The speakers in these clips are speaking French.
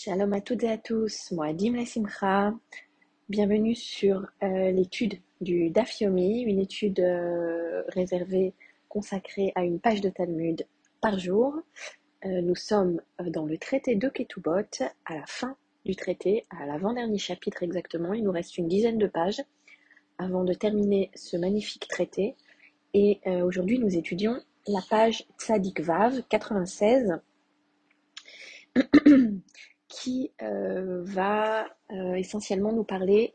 Shalom à toutes et à tous, moi Dim Simcha. Bienvenue sur euh, l'étude du Daf Yomi, une étude euh, réservée, consacrée à une page de Talmud par jour. Euh, nous sommes dans le traité de Ketubot, à la fin du traité, à l'avant-dernier chapitre exactement. Il nous reste une dizaine de pages avant de terminer ce magnifique traité. Et aujourd'hui, nous étudions la page Tzadik Vav 96 qui euh, va euh, essentiellement nous parler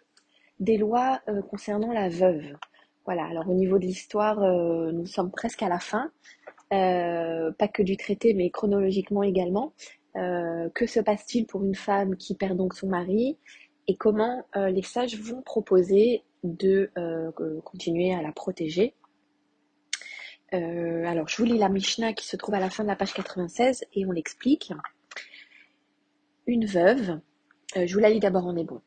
des lois euh, concernant la veuve. Voilà, alors au niveau de l'histoire, nous sommes presque à la fin, pas que du traité, mais chronologiquement également. que se passe-t-il pour une femme qui perd donc son mari et comment les sages vont proposer de continuer à la protéger alors, je vous lis la Mishnah qui se trouve à la fin de la page 96 et on l'explique une veuve, euh, je vous la lis d'abord en hébreu.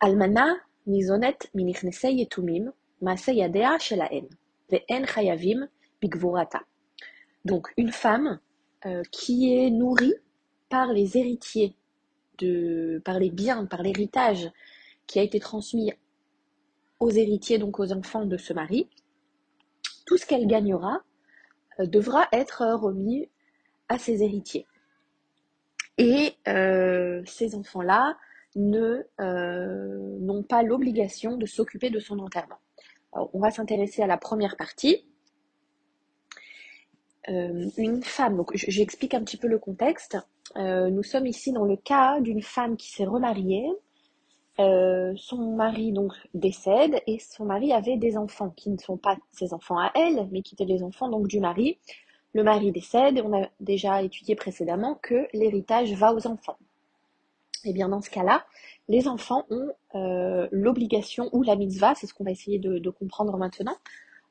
Almana nizonet minichnesei yetumim maase yadea shelaen ve'en chayavim bigvorata. Donc une femme euh, qui est nourrie par les héritiers, de, par les biens, par l'héritage qui a été transmis aux héritiers, donc aux enfants de ce mari, tout ce qu'elle gagnera euh, devra être remis à ses héritiers. Et euh, ces enfants-là euh, n'ont pas l'obligation de s'occuper de son enterrement. on va s'intéresser à la première partie. Euh, une femme, donc j'explique un petit peu le contexte. nous sommes ici dans le cas d'une femme qui s'est remariée. son mari donc décède et son mari avait des enfants qui ne sont pas ses enfants à elle, mais qui étaient les enfants donc du mari le mari décède, et on a déjà étudié précédemment que l'héritage va aux enfants. Et eh bien dans ce cas-là, les enfants ont euh, l'obligation ou la mitzvah, c'est ce qu'on va essayer de, comprendre maintenant,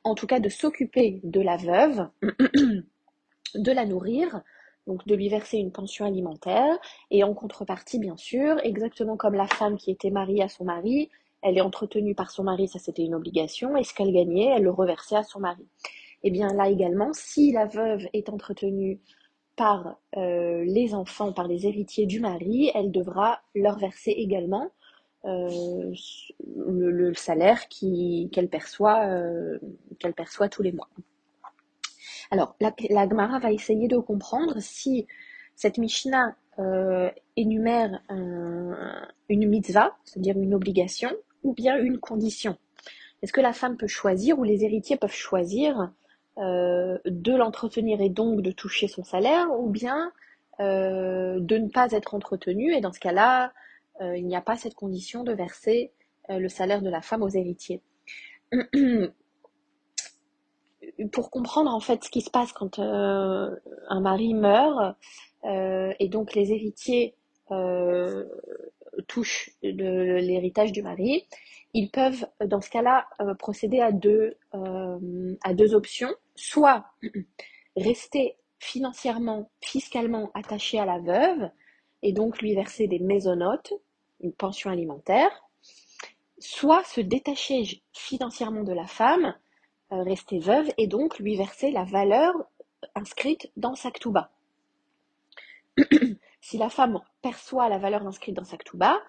en tout cas de s'occuper de la veuve, de la nourrir, donc de lui verser une pension alimentaire, et en contrepartie, bien sûr, exactement comme la femme qui était mariée à son mari, elle est entretenue par son mari, ça c'était une obligation, et ce qu'elle gagnait, elle le reversait à son mari. Et eh bien là également, si la veuve est entretenue par euh, les enfants, par les héritiers du mari, elle devra leur verser également euh, le, salaire qu'elle perçoit, euh, qu'elle perçoit tous les mois. Alors, la, la Gemara va essayer de comprendre si cette Mishnah énumère une mitzvah, c'est-à-dire une obligation, ou bien une condition. Est-ce que la femme peut choisir ou les héritiers peuvent choisir euh, de l'entretenir et donc de toucher son salaire, ou bien euh, de ne pas être entretenu, et dans ce cas-là, euh, il n'y a pas cette condition de verser le salaire de la femme aux héritiers. Pour comprendre en fait ce qui se passe quand un mari meurt, et donc les héritiers touchent l'héritage du mari, ils peuvent dans ce cas-là procéder à deux, à deux options soit rester financièrement, fiscalement attaché à la veuve et donc lui verser des mésonotes, une pension alimentaire, soit se détacher financièrement de la femme, euh, rester veuve et donc lui verser la valeur inscrite dans sa ktouba. si la femme perçoit la valeur inscrite dans sa ktouba,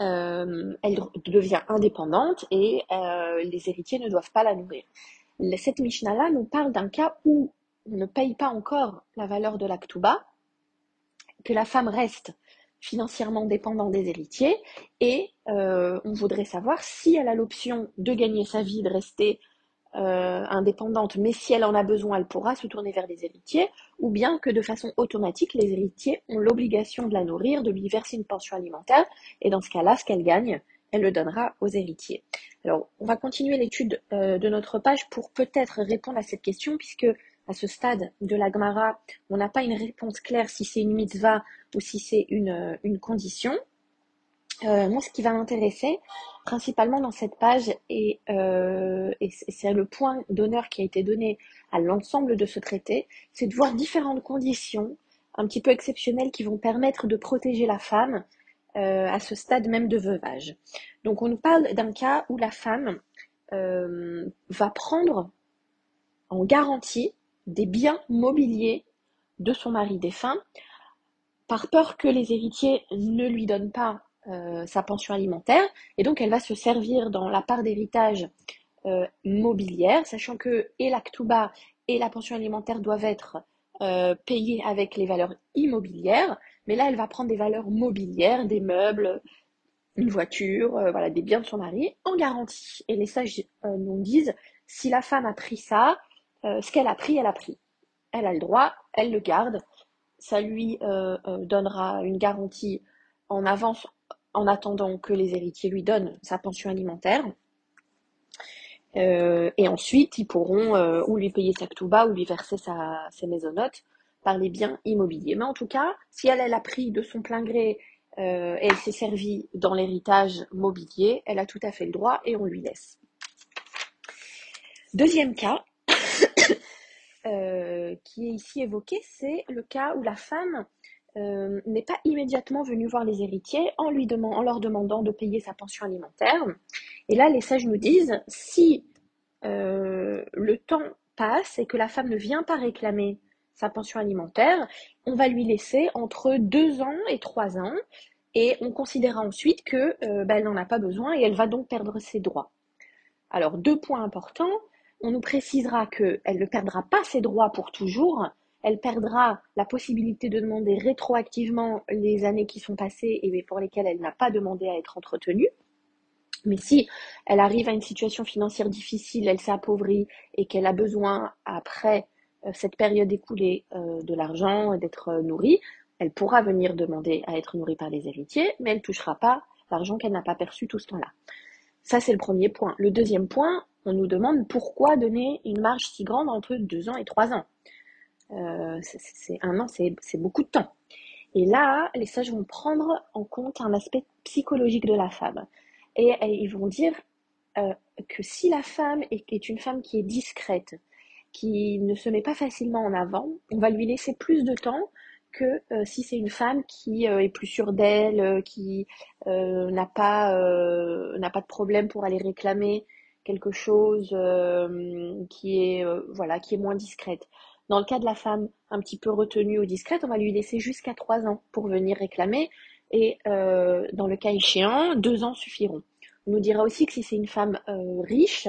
euh, elle devient indépendante et euh, les héritiers ne doivent pas la nourrir cette Mishnah-là nous parle d'un cas où on ne paye pas encore la valeur de l'actuba, que la femme reste financièrement dépendante des héritiers, et euh, on voudrait savoir si elle a l'option de gagner sa vie, de rester euh, indépendante, mais si elle en a besoin, elle pourra se tourner vers les héritiers, ou bien que de façon automatique, les héritiers ont l'obligation de la nourrir, de lui verser une pension alimentaire, et dans ce cas-là, ce qu'elle gagne, elle le donnera aux héritiers. Alors, on va continuer l'étude euh, de notre page pour peut-être répondre à cette question, puisque à ce stade de la Gemara, on n'a pas une réponse claire si c'est une mitzvah ou si c'est une, euh, condition. Euh, moi, ce qui va m'intéresser principalement dans cette page, et c'est le point d'honneur qui a été donné à l'ensemble de ce traité, c'est de voir différentes conditions un petit peu exceptionnelles qui vont permettre de protéger la femme euh, à ce stade même de veuvage. Donc on nous parle d'un cas où la femme euh, va prendre en garantie des biens mobiliers de son mari défunt par peur que les héritiers ne lui donnent pas euh, sa pension alimentaire, et donc elle va se servir dans la part d'héritage mobilière, sachant que et l'actuba et la pension alimentaire doivent être payées avec les valeurs immobilières, mais là elle va prendre des valeurs mobilières, des meubles, une voiture, voilà, des biens de son mari en garantie. Et les sages nous disent si la femme a pris ça, ce qu'elle a pris, elle a pris. Elle a le droit, elle le garde. Ça lui donnera une garantie en avance en attendant que les héritiers lui donnent sa pension alimentaire. Euh, et ensuite, ils pourront euh, ou lui payer sa ktouba ou lui verser sa, ses maisonnotes par les biens immobiliers. Mais en tout cas, si elle, a pris de son plein gré euh, elle s'est servie dans l'héritage mobilier, elle a tout à fait le droit et on lui laisse. Deuxième cas, qui est ici évoqué, c'est le cas où la femme euh, n'est pas immédiatement venu voir les héritiers en, leur demandant de payer sa pension alimentaire. Et là, les sages nous disent, si euh, le temps passe et que la femme ne vient pas réclamer sa pension alimentaire, on va lui laisser entre deux ans et trois ans, et on considérera ensuite que euh, bah, n'en a pas besoin et elle va donc perdre ses droits. Alors deux points importants. On nous précisera qu'elle ne perdra pas ses droits pour toujours, elle perdra la possibilité de demander rétroactivement les années qui sont passées et pour lesquelles elle n'a pas demandé à être entretenue. Mais si elle arrive à une situation financière difficile, elle s'appauvrit et qu'elle a besoin, après cette période écoulée, euh, de l'argent, et d'être euh, nourrie, elle pourra venir demander à être nourrie par les héritiers, mais elle ne touchera pas l'argent qu'elle n'a pas perçu tout ce temps-là. Ça, c'est le premier point. Le deuxième point, on nous demande pourquoi donner une marge si grande entre deux ans et trois ans. Euh, un an, c'est beaucoup de temps. Et là, les sages vont prendre en compte un aspect psychologique de la femme. Et, ils vont dire euh, que si la femme est, une femme qui est discrète, qui ne se met pas facilement en avant, on va lui laisser plus de temps que euh, si c'est une femme qui est plus sûre d'elle, qui n'a pas n'a pas de problème pour aller réclamer quelque chose qui est voilà qui est moins discrète. Dans le cas de la femme un petit peu retenue ou discrète, on va lui laisser jusqu'à trois ans pour venir réclamer. Et euh, dans le cas échéant, deux ans suffiront. On nous dira aussi que si c'est une femme euh, riche,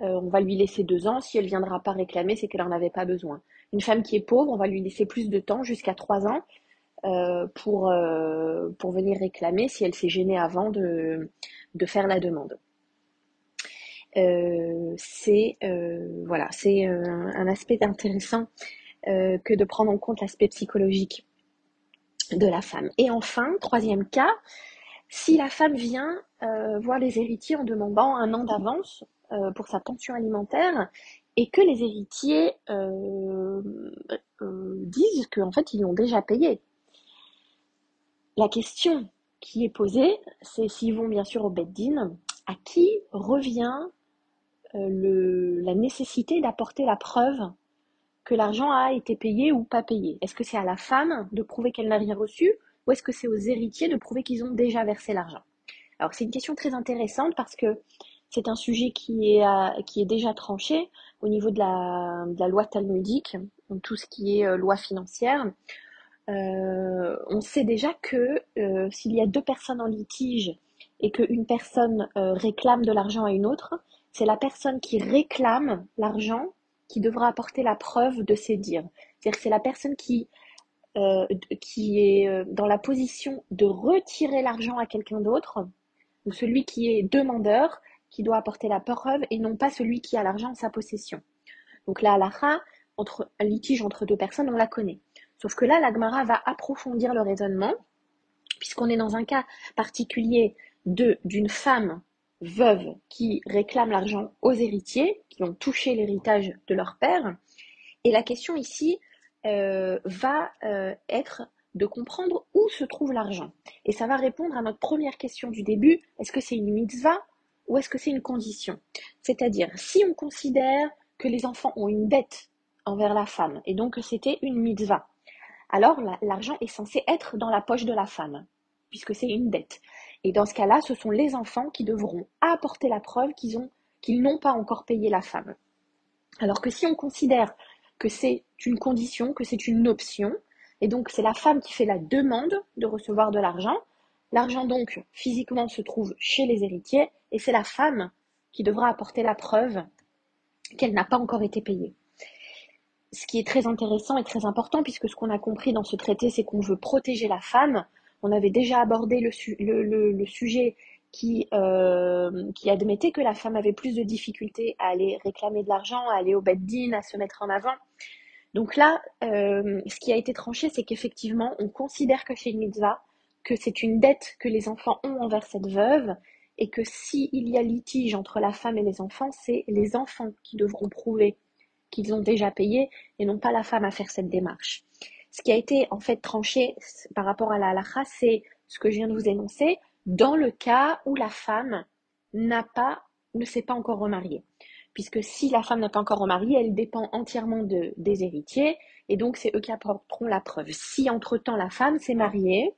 euh, on va lui laisser deux ans. Si elle ne viendra pas réclamer, c'est qu'elle n'en avait pas besoin. Une femme qui est pauvre, on va lui laisser plus de temps, jusqu'à trois ans, pour, pour venir réclamer si elle s'est gênée avant de, de faire la demande. Euh, c'est euh, voilà, c'est euh, un aspect intéressant que de prendre en compte l'aspect psychologique de la femme. Et enfin, troisième cas, si la femme vient voir les héritiers en demandant un an d'avance pour sa pension alimentaire et que les héritiers disent qu'en fait ils l'ont déjà payé. La question qui est posée, c'est s'ils vont bien sûr au Beddin, à qui revient euh, la nécessité d'apporter la preuve que l'argent a été payé ou pas payé? Est-ce que c'est à la femme de prouver qu'elle n'a rien reçu ou est-ce que c'est aux héritiers de prouver qu'ils ont déjà versé l'argent? Alors c'est une question très intéressante parce que c'est un sujet qui est, euh, déjà tranché au niveau de la, loi talmudique, tout ce qui est euh, loi financière. on sait déjà que s'il y a deux personnes en litige et qu'une personne réclame de l'argent à une autre, c'est la personne qui réclame l'argent qui devra apporter la preuve de ses dires. C'est-à-dire que c'est la personne qui, euh, qui est euh, dans la position de retirer l'argent à quelqu'un d'autre, ou celui qui est demandeur, qui doit apporter la preuve, et non pas celui qui a l'argent en sa possession. Donc là, la entre un litige entre deux personnes, on la connaît. Sauf que là, l'Agmara va approfondir le raisonnement, puisqu'on est dans un cas particulier d'une femme veuves qui réclament l'argent aux héritiers, qui ont touché l'héritage de leur père. Et la question ici euh, va euh, être de comprendre où se trouve l'argent. Et ça va répondre à notre première question du début, est-ce que c'est une mitzvah ou est-ce que c'est une condition? C'est-à-dire, si on considère que les enfants ont une dette envers la femme, et donc que c'était une mitzvah, alors l'argent est censé être dans la poche de la femme, puisque c'est une dette. Et dans ce cas-là, ce sont les enfants qui devront apporter la preuve qu'ils ont qu'ils n'ont pas encore payé la femme. Alors que si on considère que c'est une condition, que c'est une option, Et donc, c'est la femme qui fait la demande de recevoir de l'argent. L'argent, donc, physiquement, se trouve chez les héritiers, et c'est la femme qui devra apporter la preuve qu'elle n'a pas encore été payée. Ce qui est très intéressant et très important, puisque ce qu'on a compris dans ce traité, c'est qu'on veut protéger la femme. On avait déjà abordé le, sujet qui, euh, qui admettait que la femme avait plus de difficultés à aller réclamer de l'argent, à aller au bed à se mettre en avant. Donc là, euh, ce qui a été tranché, c'est qu'effectivement, on considère que c'est une mitzvah, que c'est une dette que les enfants ont envers cette veuve, et que s'il y a litige entre la femme et les enfants, c'est les enfants qui devront prouver qu'ils ont déjà payé et non pas la femme à faire cette démarche. Ce qui a été en fait tranché par rapport à la halakha, c'est ce que je viens de vous énoncer, dans le cas où la femme n'a pas, ne s'est pas encore remariée puisque si la femme n'est pas encore remariée, elle dépend entièrement de, des héritiers, et donc c'est eux qui apporteront la preuve. Si entre-temps la femme s'est mariée,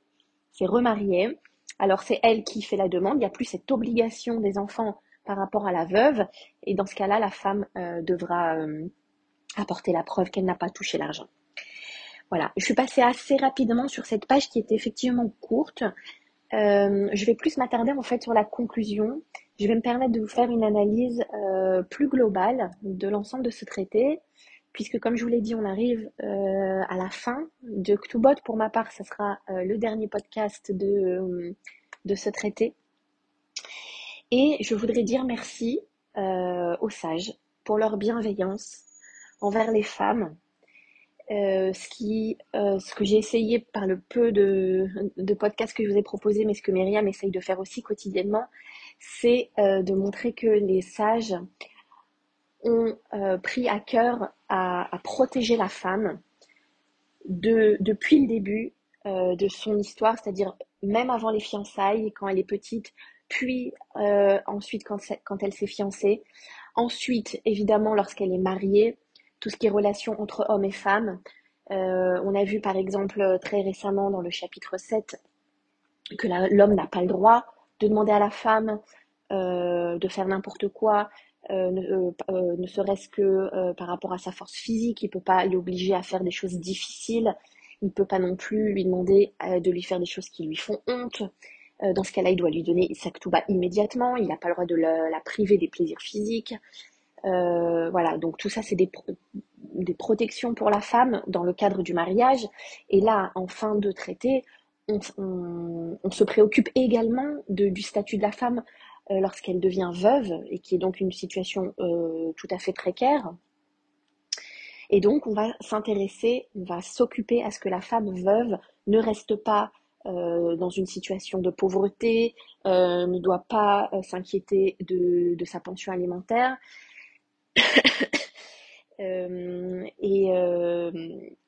s'est remariée, alors c'est elle qui fait la demande, il n'y a plus cette obligation des enfants par rapport à la veuve, et dans ce cas-là, la femme euh, devra euh, apporter la preuve qu'elle n'a pas touché l'argent. Voilà, je suis passée assez rapidement sur cette page qui est effectivement courte. Euh, je vais plus m'attarder en fait sur la conclusion je vais me permettre de vous faire une analyse euh, plus globale de l'ensemble de ce traité, puisque comme je vous l'ai dit, on arrive euh, à la fin de Ktubot. Pour ma part, ce sera euh, le dernier podcast de, ce traité. Et je voudrais dire merci aux sages pour leur bienveillance envers les femmes. ce, que j'ai essayé par le peu de, de podcasts que je vous ai proposé, mais ce que Myriam essaye de faire aussi quotidiennement, c'est euh, de montrer que les sages ont euh, pris à cœur à, protéger la femme depuis le début euh, de son histoire, c'est-à-dire même avant les fiançailles, quand elle est petite, puis ensuite quand, quand elle s'est fiancée, ensuite évidemment lorsqu'elle est mariée, tout ce qui est relation entre hommes et femmes. on a vu par exemple très récemment dans le chapitre 7 que l'homme n'a pas le droit de demander à la femme euh, de faire n'importe quoi, euh, euh, ne, serait-ce que par rapport à sa force physique, il peut pas l'obliger à faire des choses difficiles, il ne peut pas non plus lui demander de lui faire des choses qui lui font honte. dans ce cas-là, il doit lui donner sa ktouba immédiatement, il n'a pas le droit de la, priver des plaisirs physiques. voilà, donc tout ça, c'est des, des protections pour la femme dans le cadre du mariage. Et là, en fin de traité, on, se préoccupe également du statut de la femme euh, lorsqu'elle devient veuve, et qui est donc une situation euh, tout à fait précaire. Et donc, on va s'intéresser, on va s'occuper à ce que la femme veuve ne reste pas euh, dans une situation de pauvreté, ne doit pas s'inquiéter de, de, sa pension alimentaire.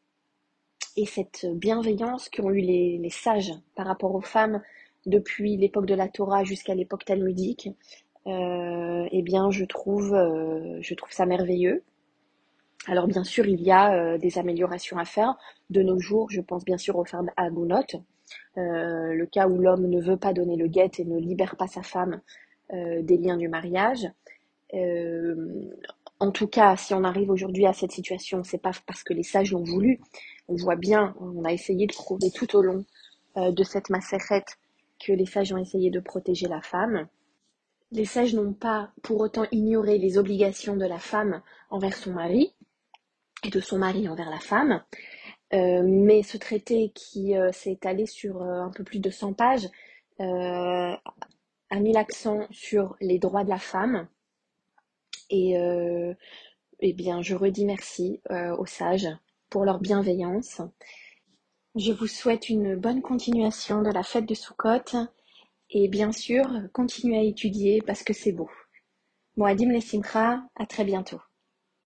et cette bienveillance qu'ont eu les, sages par rapport aux femmes depuis l'époque de la Torah jusqu'à l'époque talmudique, euh, eh bien, je trouve, euh, je trouve ça merveilleux. Alors, bien sûr, il y a euh, des améliorations à faire. De nos jours, je pense bien sûr aux femmes à le cas où l'homme ne veut pas donner le guet et ne libère pas sa femme des liens du mariage. En tout cas, si on arrive aujourd'hui à cette situation, c'est pas parce que les sages l'ont voulu, on voit bien, on a essayé de prouver tout au long euh, de cette macérette que les sages ont essayé de protéger la femme. Les sages n'ont pas pour autant ignoré les obligations de la femme envers son mari et de son mari envers la femme. Euh, mais ce traité qui euh, s'est étalé sur un peu plus de 100 pages a mis l'accent sur les droits de la femme. Et eh bien, je redis merci aux sages pour leur bienveillance. Je vous souhaite une bonne continuation de la fête de Soukhot et bien sûr, continuez à étudier parce que c'est beau. Moadim Simcha, à très bientôt.